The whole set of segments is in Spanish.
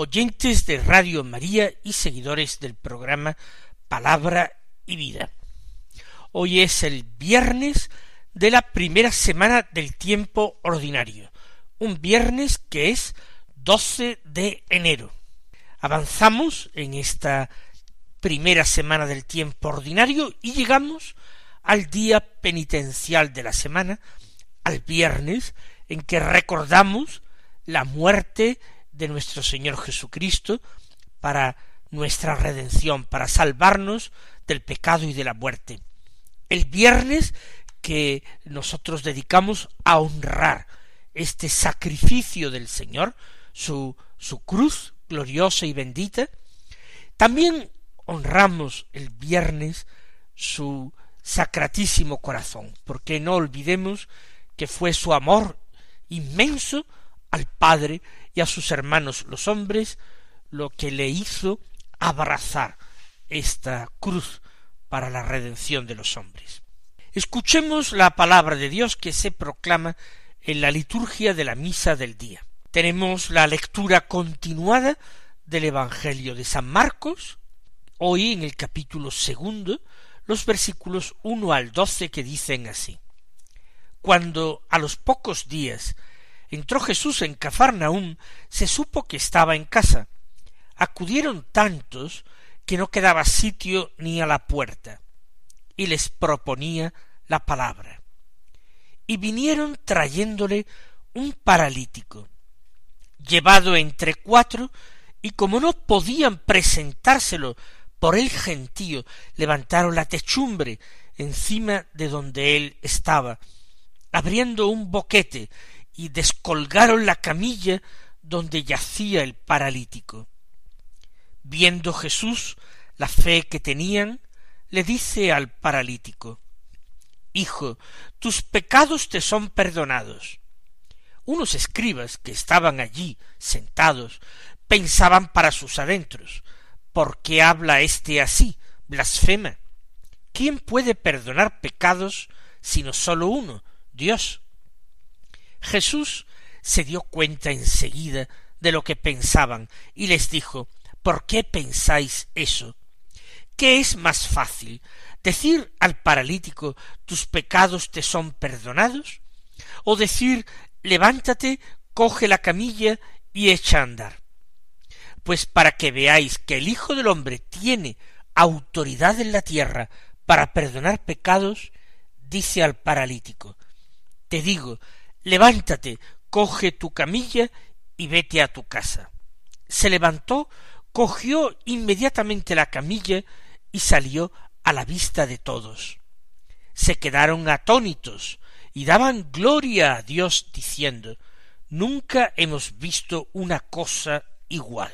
oyentes de Radio María y seguidores del programa Palabra y Vida. Hoy es el viernes de la primera semana del tiempo ordinario, un viernes que es 12 de enero. Avanzamos en esta primera semana del tiempo ordinario y llegamos al día penitencial de la semana, al viernes, en que recordamos la muerte de nuestro Señor Jesucristo para nuestra redención, para salvarnos del pecado y de la muerte. El viernes que nosotros dedicamos a honrar este sacrificio del Señor, su, su cruz gloriosa y bendita, también honramos el viernes su sacratísimo corazón, porque no olvidemos que fue su amor inmenso al Padre y a sus hermanos los hombres lo que le hizo abrazar esta cruz para la redención de los hombres. Escuchemos la palabra de Dios que se proclama en la liturgia de la misa del día. Tenemos la lectura continuada del Evangelio de San Marcos, hoy en el capítulo segundo, los versículos uno al doce que dicen así. Cuando a los pocos días entró Jesús en Cafarnaúm, se supo que estaba en casa. Acudieron tantos que no quedaba sitio ni a la puerta, y les proponía la palabra. Y vinieron trayéndole un paralítico, llevado entre cuatro, y como no podían presentárselo por el gentío, levantaron la techumbre encima de donde él estaba, abriendo un boquete, y descolgaron la camilla donde yacía el paralítico. Viendo Jesús la fe que tenían, le dice al paralítico Hijo, tus pecados te son perdonados. Unos escribas que estaban allí sentados pensaban para sus adentros ¿Por qué habla éste así? blasfema. ¿Quién puede perdonar pecados sino sólo uno, Dios? Jesús se dio cuenta enseguida de lo que pensaban y les dijo ¿Por qué pensáis eso? ¿Qué es más fácil? ¿Decir al paralítico tus pecados te son perdonados? ¿O decir levántate, coge la camilla y echa a andar? Pues para que veáis que el Hijo del hombre tiene autoridad en la tierra para perdonar pecados, dice al paralítico Te digo, levántate, coge tu camilla y vete a tu casa. Se levantó, cogió inmediatamente la camilla y salió a la vista de todos. Se quedaron atónitos y daban gloria a Dios diciendo Nunca hemos visto una cosa igual.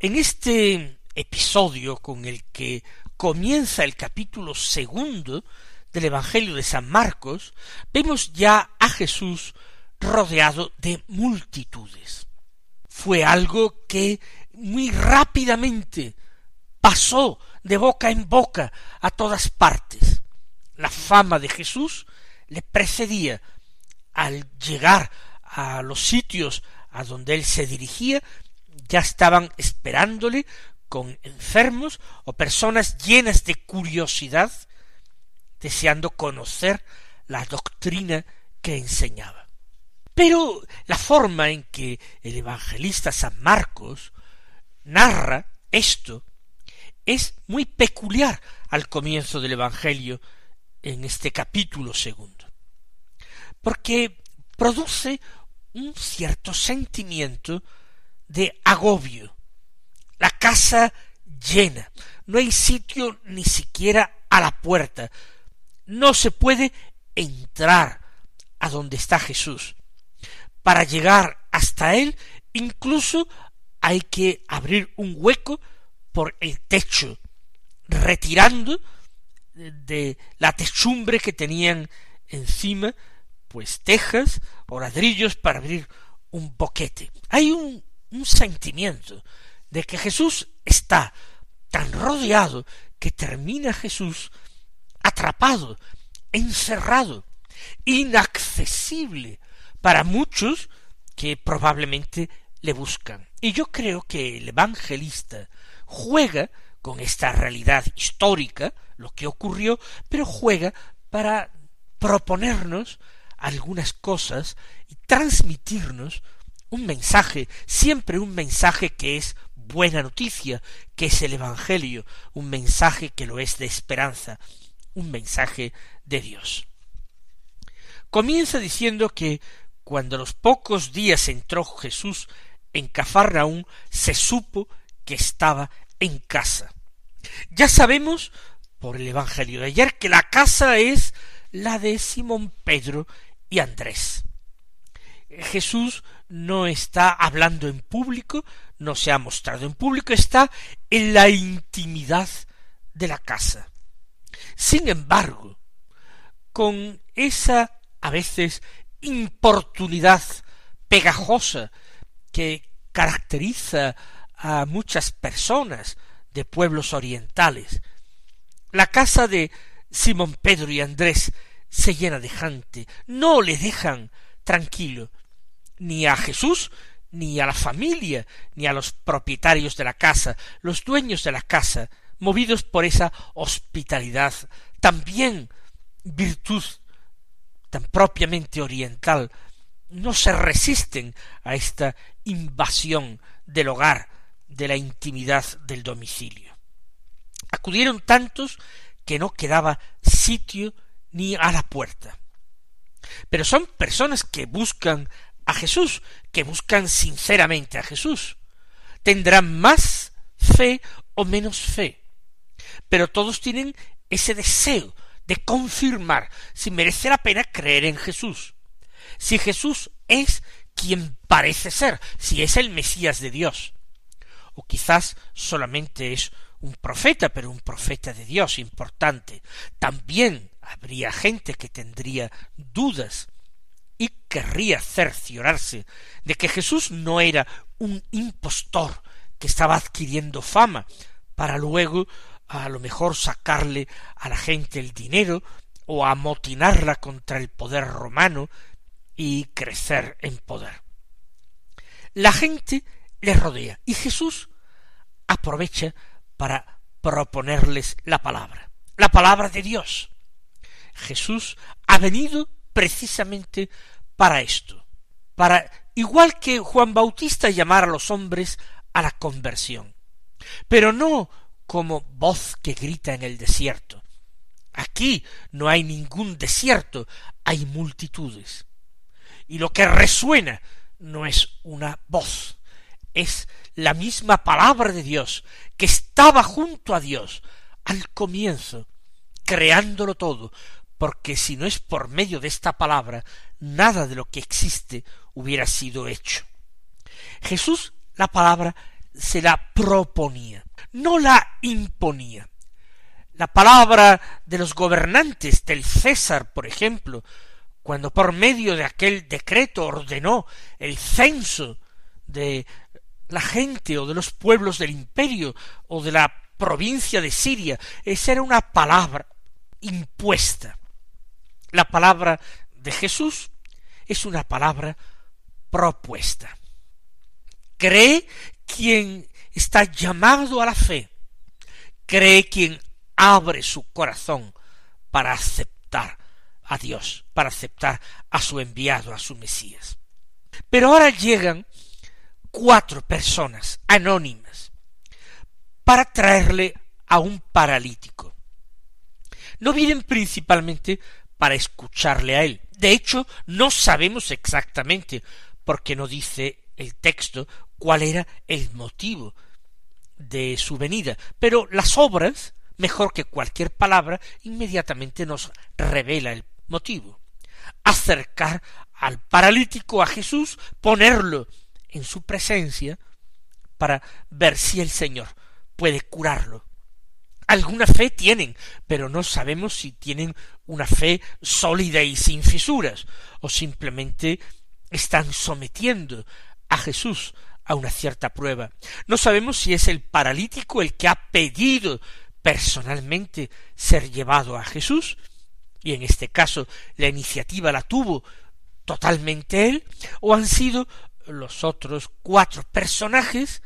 En este episodio con el que comienza el capítulo segundo del Evangelio de San Marcos, vemos ya a Jesús rodeado de multitudes. Fue algo que muy rápidamente pasó de boca en boca a todas partes. La fama de Jesús le precedía al llegar a los sitios a donde él se dirigía, ya estaban esperándole con enfermos o personas llenas de curiosidad deseando conocer la doctrina que enseñaba. Pero la forma en que el evangelista San Marcos narra esto es muy peculiar al comienzo del Evangelio en este capítulo segundo, porque produce un cierto sentimiento de agobio. La casa llena, no hay sitio ni siquiera a la puerta, no se puede entrar a donde está Jesús. Para llegar hasta él, incluso hay que abrir un hueco por el techo, retirando de la techumbre que tenían encima, pues tejas o ladrillos para abrir un boquete. Hay un, un sentimiento de que Jesús está tan rodeado que termina Jesús atrapado, encerrado, inaccesible para muchos que probablemente le buscan. Y yo creo que el evangelista juega con esta realidad histórica, lo que ocurrió, pero juega para proponernos algunas cosas y transmitirnos un mensaje, siempre un mensaje que es buena noticia, que es el Evangelio, un mensaje que lo es de esperanza, un mensaje de Dios. Comienza diciendo que cuando los pocos días entró Jesús en Cafarnaún, se supo que estaba en casa. Ya sabemos por el Evangelio de ayer que la casa es la de Simón Pedro y Andrés. Jesús no está hablando en público, no se ha mostrado en público, está en la intimidad de la casa. Sin embargo, con esa a veces importunidad pegajosa que caracteriza a muchas personas de pueblos orientales. La casa de Simón Pedro y Andrés se llena de gente, no le dejan tranquilo, ni a Jesús, ni a la familia, ni a los propietarios de la casa, los dueños de la casa, movidos por esa hospitalidad, también virtud tan propiamente oriental, no se resisten a esta invasión del hogar, de la intimidad del domicilio. Acudieron tantos que no quedaba sitio ni a la puerta. Pero son personas que buscan a Jesús, que buscan sinceramente a Jesús. Tendrán más fe o menos fe, pero todos tienen ese deseo de confirmar si merece la pena creer en Jesús, si Jesús es quien parece ser, si es el Mesías de Dios, o quizás solamente es un profeta, pero un profeta de Dios importante. También habría gente que tendría dudas y querría cerciorarse de que Jesús no era un impostor que estaba adquiriendo fama para luego a lo mejor sacarle a la gente el dinero o amotinarla contra el poder romano y crecer en poder. La gente le rodea y Jesús aprovecha para proponerles la palabra, la palabra de Dios. Jesús ha venido precisamente para esto, para, igual que Juan Bautista, llamar a los hombres a la conversión, pero no como voz que grita en el desierto. Aquí no hay ningún desierto, hay multitudes. Y lo que resuena no es una voz, es la misma palabra de Dios que estaba junto a Dios al comienzo, creándolo todo, porque si no es por medio de esta palabra, nada de lo que existe hubiera sido hecho. Jesús la palabra se la proponía, no la imponía. La palabra de los gobernantes del César, por ejemplo, cuando por medio de aquel decreto ordenó el censo de la gente o de los pueblos del imperio o de la provincia de Siria, esa era una palabra impuesta. La palabra de Jesús es una palabra propuesta. Cree quien está llamado a la fe, cree quien abre su corazón para aceptar a Dios, para aceptar a su enviado, a su Mesías. Pero ahora llegan cuatro personas anónimas para traerle a un paralítico. No vienen principalmente para escucharle a él. De hecho, no sabemos exactamente, porque no dice el texto, cuál era el motivo de su venida. Pero las obras, mejor que cualquier palabra, inmediatamente nos revela el motivo. Acercar al paralítico a Jesús, ponerlo en su presencia, para ver si el Señor puede curarlo. Alguna fe tienen, pero no sabemos si tienen una fe sólida y sin fisuras, o simplemente están sometiendo a Jesús a una cierta prueba. No sabemos si es el paralítico el que ha pedido personalmente ser llevado a Jesús, y en este caso la iniciativa la tuvo totalmente él, o han sido los otros cuatro personajes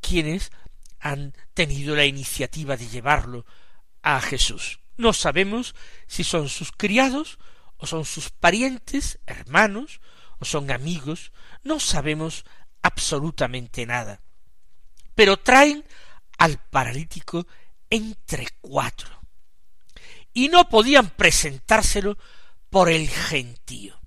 quienes han tenido la iniciativa de llevarlo a Jesús. No sabemos si son sus criados, o son sus parientes, hermanos, o son amigos, no sabemos absolutamente nada. Pero traen al paralítico entre cuatro. Y no podían presentárselo por el gentío.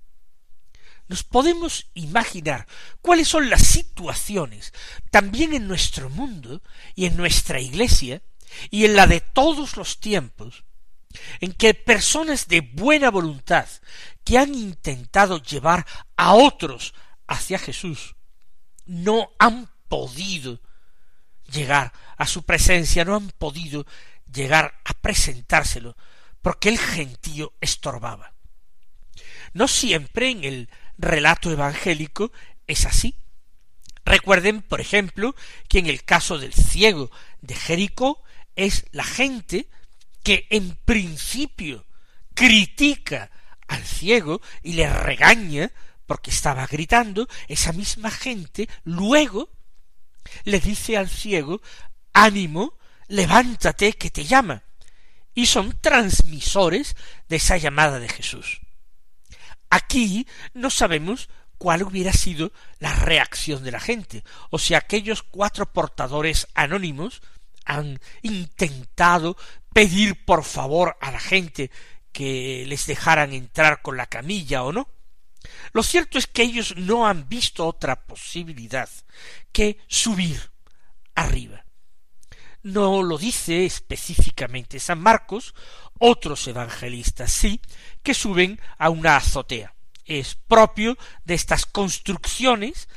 Nos podemos imaginar cuáles son las situaciones también en nuestro mundo y en nuestra iglesia y en la de todos los tiempos en que personas de buena voluntad que han intentado llevar a otros hacia Jesús no han podido llegar a su presencia, no han podido llegar a presentárselo, porque el gentío estorbaba. No siempre en el relato evangélico es así. Recuerden, por ejemplo, que en el caso del ciego de Jericó es la gente que en principio critica al ciego y le regaña porque estaba gritando, esa misma gente luego le dice al ciego ánimo, levántate que te llama. Y son transmisores de esa llamada de Jesús. Aquí no sabemos cuál hubiera sido la reacción de la gente, o si aquellos cuatro portadores anónimos han intentado pedir por favor a la gente que les dejaran entrar con la camilla o no. Lo cierto es que ellos no han visto otra posibilidad que subir arriba. No lo dice específicamente San Marcos, otros evangelistas sí, que suben a una azotea. Es propio de estas construcciones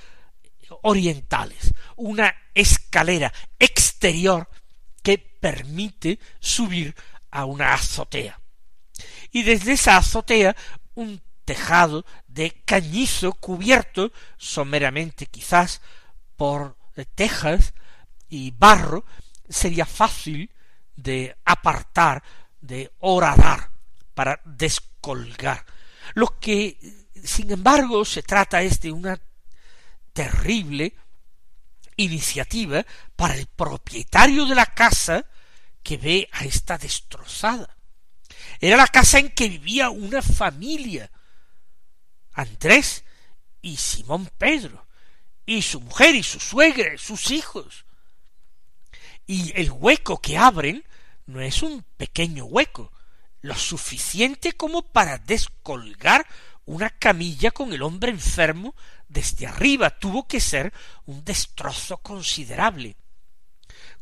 orientales, una escalera exterior que permite subir a una azotea. Y desde esa azotea un tejado de cañizo cubierto someramente quizás por tejas y barro sería fácil de apartar, de horadar, para descolgar. Lo que, sin embargo, se trata es de una terrible iniciativa para el propietario de la casa que ve a esta destrozada. Era la casa en que vivía una familia, Andrés y Simón Pedro, y su mujer y su suegra, y sus hijos. Y el hueco que abren no es un pequeño hueco, lo suficiente como para descolgar una camilla con el hombre enfermo desde arriba. Tuvo que ser un destrozo considerable.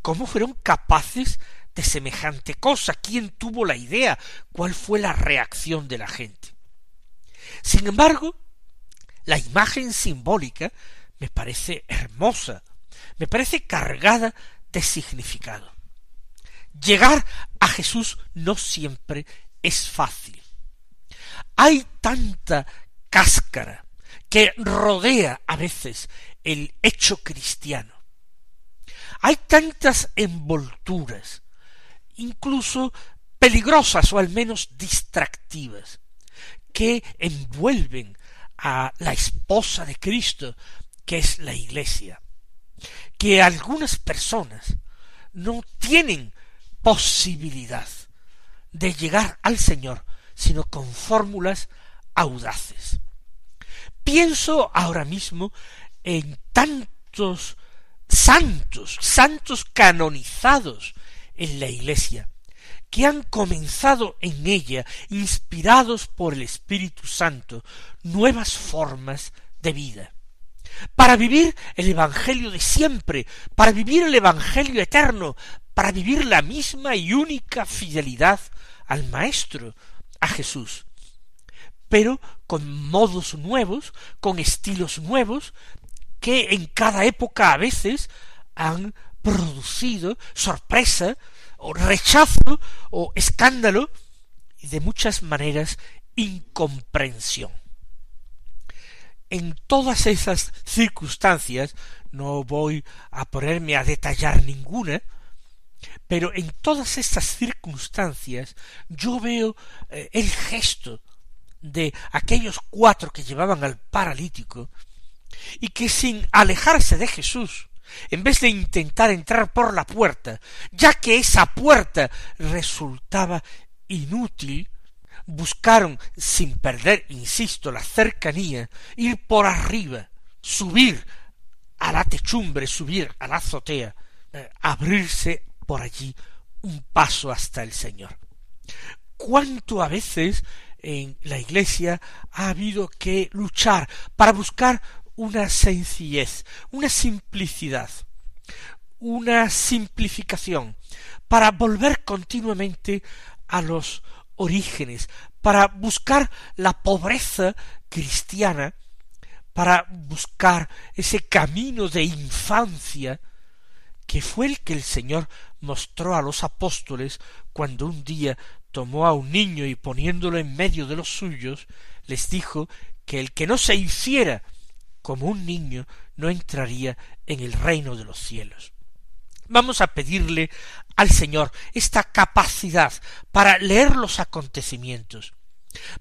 ¿Cómo fueron capaces de semejante cosa? ¿Quién tuvo la idea? ¿Cuál fue la reacción de la gente? Sin embargo, la imagen simbólica me parece hermosa, me parece cargada de significado. Llegar a Jesús no siempre es fácil. Hay tanta cáscara que rodea a veces el hecho cristiano. Hay tantas envolturas, incluso peligrosas o al menos distractivas, que envuelven a la esposa de Cristo, que es la Iglesia, que algunas personas no tienen posibilidad de llegar al Señor sino con fórmulas audaces. Pienso ahora mismo en tantos santos, santos canonizados en la Iglesia, que han comenzado en ella, inspirados por el Espíritu Santo, nuevas formas de vida. Para vivir el Evangelio de siempre, para vivir el Evangelio eterno, para vivir la misma y única fidelidad al Maestro, a Jesús, pero con modos nuevos, con estilos nuevos, que en cada época a veces han producido sorpresa o rechazo o escándalo y de muchas maneras incomprensión. En todas esas circunstancias, no voy a ponerme a detallar ninguna, pero en todas estas circunstancias yo veo eh, el gesto de aquellos cuatro que llevaban al paralítico y que sin alejarse de Jesús, en vez de intentar entrar por la puerta, ya que esa puerta resultaba inútil, buscaron, sin perder, insisto, la cercanía, ir por arriba, subir a la techumbre, subir a la azotea, eh, abrirse por allí un paso hasta el Señor. ¿Cuánto a veces en la Iglesia ha habido que luchar para buscar una sencillez, una simplicidad, una simplificación, para volver continuamente a los orígenes, para buscar la pobreza cristiana, para buscar ese camino de infancia que fue el que el Señor mostró a los apóstoles cuando un día tomó a un niño y poniéndolo en medio de los suyos, les dijo que el que no se hiciera como un niño no entraría en el reino de los cielos. Vamos a pedirle al Señor esta capacidad para leer los acontecimientos,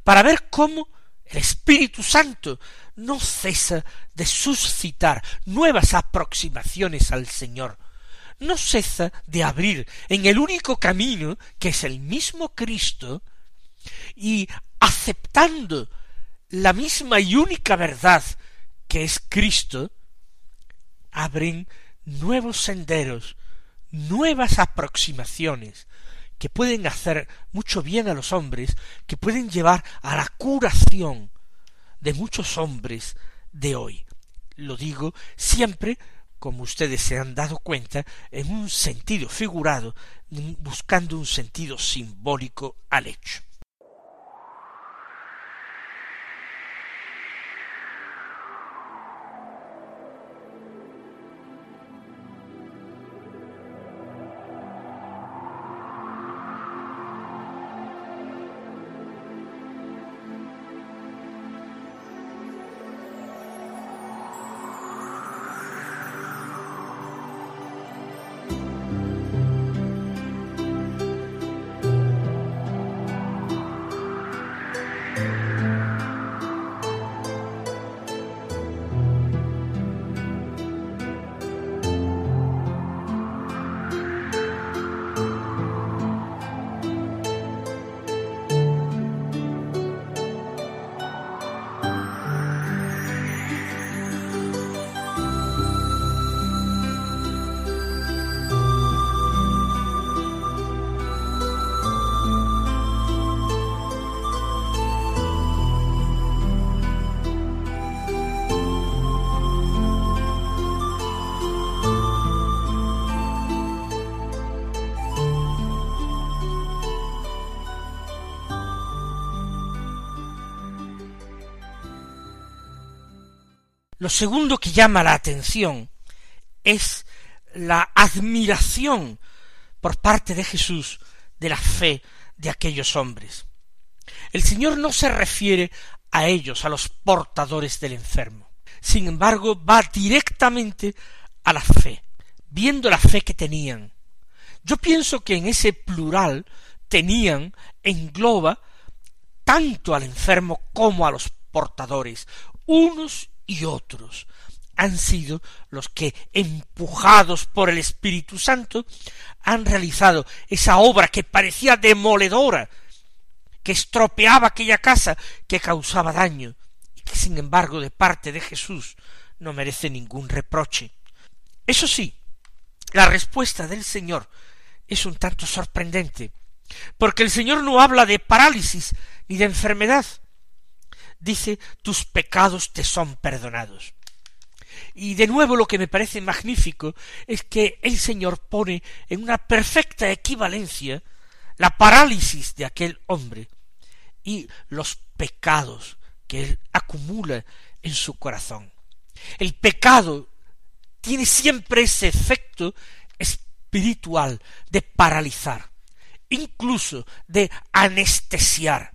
para ver cómo el Espíritu Santo no cesa de suscitar nuevas aproximaciones al Señor, no cesa de abrir en el único camino que es el mismo Cristo y aceptando la misma y única verdad que es Cristo, abren nuevos senderos, nuevas aproximaciones que pueden hacer mucho bien a los hombres, que pueden llevar a la curación de muchos hombres de hoy. Lo digo siempre como ustedes se han dado cuenta, en un sentido figurado, buscando un sentido simbólico al hecho. Lo segundo que llama la atención es la admiración por parte de Jesús de la fe de aquellos hombres. El Señor no se refiere a ellos, a los portadores del enfermo. Sin embargo, va directamente a la fe, viendo la fe que tenían. Yo pienso que en ese plural tenían engloba tanto al enfermo como a los portadores, unos y otros han sido los que, empujados por el Espíritu Santo, han realizado esa obra que parecía demoledora, que estropeaba aquella casa, que causaba daño, y que sin embargo de parte de Jesús no merece ningún reproche. Eso sí, la respuesta del Señor es un tanto sorprendente, porque el Señor no habla de parálisis ni de enfermedad, dice tus pecados te son perdonados. Y de nuevo lo que me parece magnífico es que el Señor pone en una perfecta equivalencia la parálisis de aquel hombre y los pecados que él acumula en su corazón. El pecado tiene siempre ese efecto espiritual de paralizar, incluso de anestesiar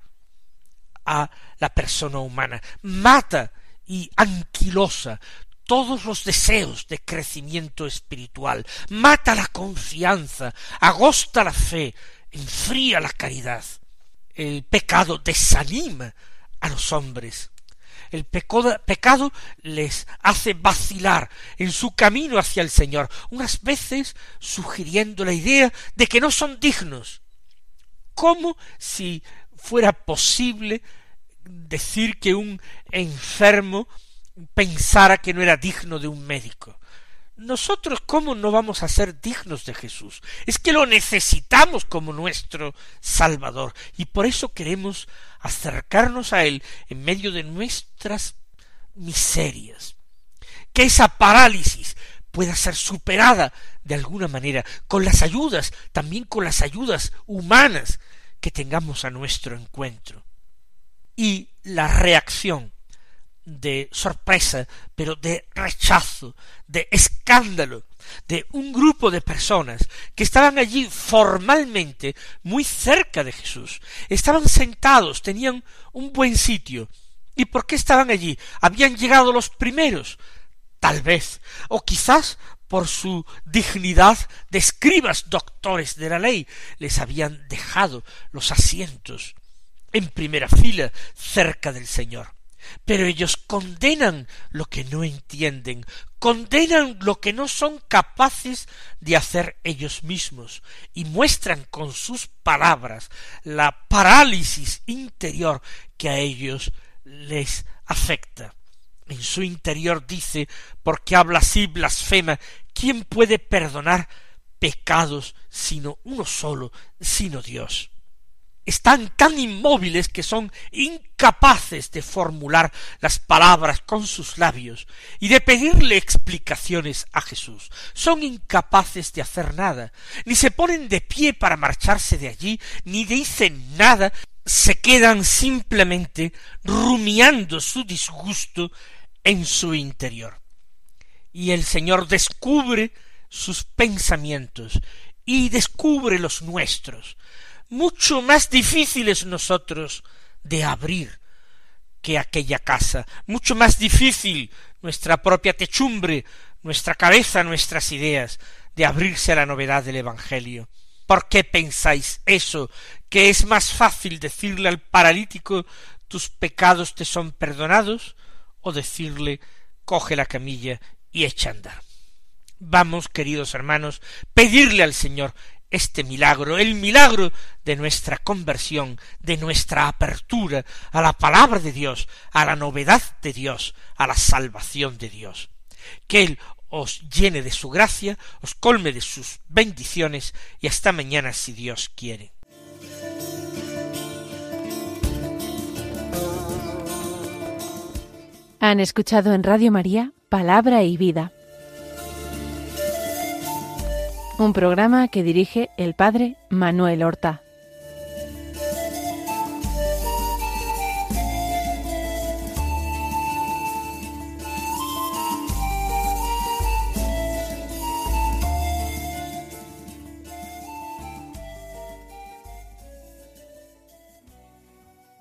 a la persona humana, mata y anquilosa todos los deseos de crecimiento espiritual, mata la confianza, agosta la fe, enfría la caridad. El pecado desanima a los hombres. El pecado, les hace vacilar en su camino hacia el Señor, unas veces sugiriendo la idea de que no son dignos, como si fuera posible decir que un enfermo pensara que no era digno de un médico. Nosotros cómo no vamos a ser dignos de Jesús? Es que lo necesitamos como nuestro Salvador y por eso queremos acercarnos a Él en medio de nuestras miserias. Que esa parálisis pueda ser superada de alguna manera con las ayudas, también con las ayudas humanas que tengamos a nuestro encuentro. Y la reacción de sorpresa, pero de rechazo, de escándalo, de un grupo de personas que estaban allí formalmente muy cerca de Jesús. Estaban sentados, tenían un buen sitio. ¿Y por qué estaban allí? Habían llegado los primeros, tal vez, o quizás por su dignidad de escribas doctores de la ley, les habían dejado los asientos en primera fila cerca del Señor. Pero ellos condenan lo que no entienden, condenan lo que no son capaces de hacer ellos mismos y muestran con sus palabras la parálisis interior que a ellos les afecta. En su interior dice, porque habla así blasfema, ¿quién puede perdonar pecados sino uno solo, sino Dios? están tan inmóviles que son incapaces de formular las palabras con sus labios y de pedirle explicaciones a Jesús. Son incapaces de hacer nada, ni se ponen de pie para marcharse de allí, ni dicen nada, se quedan simplemente rumiando su disgusto en su interior. Y el Señor descubre sus pensamientos y descubre los nuestros, mucho más difíciles nosotros de abrir que aquella casa, mucho más difícil nuestra propia techumbre, nuestra cabeza, nuestras ideas, de abrirse a la novedad del Evangelio. ¿Por qué pensáis eso? ¿Que es más fácil decirle al paralítico tus pecados te son perdonados? o decirle coge la camilla y echa a andar. Vamos, queridos hermanos, pedirle al Señor este milagro, el milagro de nuestra conversión, de nuestra apertura a la palabra de Dios, a la novedad de Dios, a la salvación de Dios. Que Él os llene de su gracia, os colme de sus bendiciones y hasta mañana si Dios quiere. Han escuchado en Radio María Palabra y Vida un programa que dirige el padre Manuel Horta.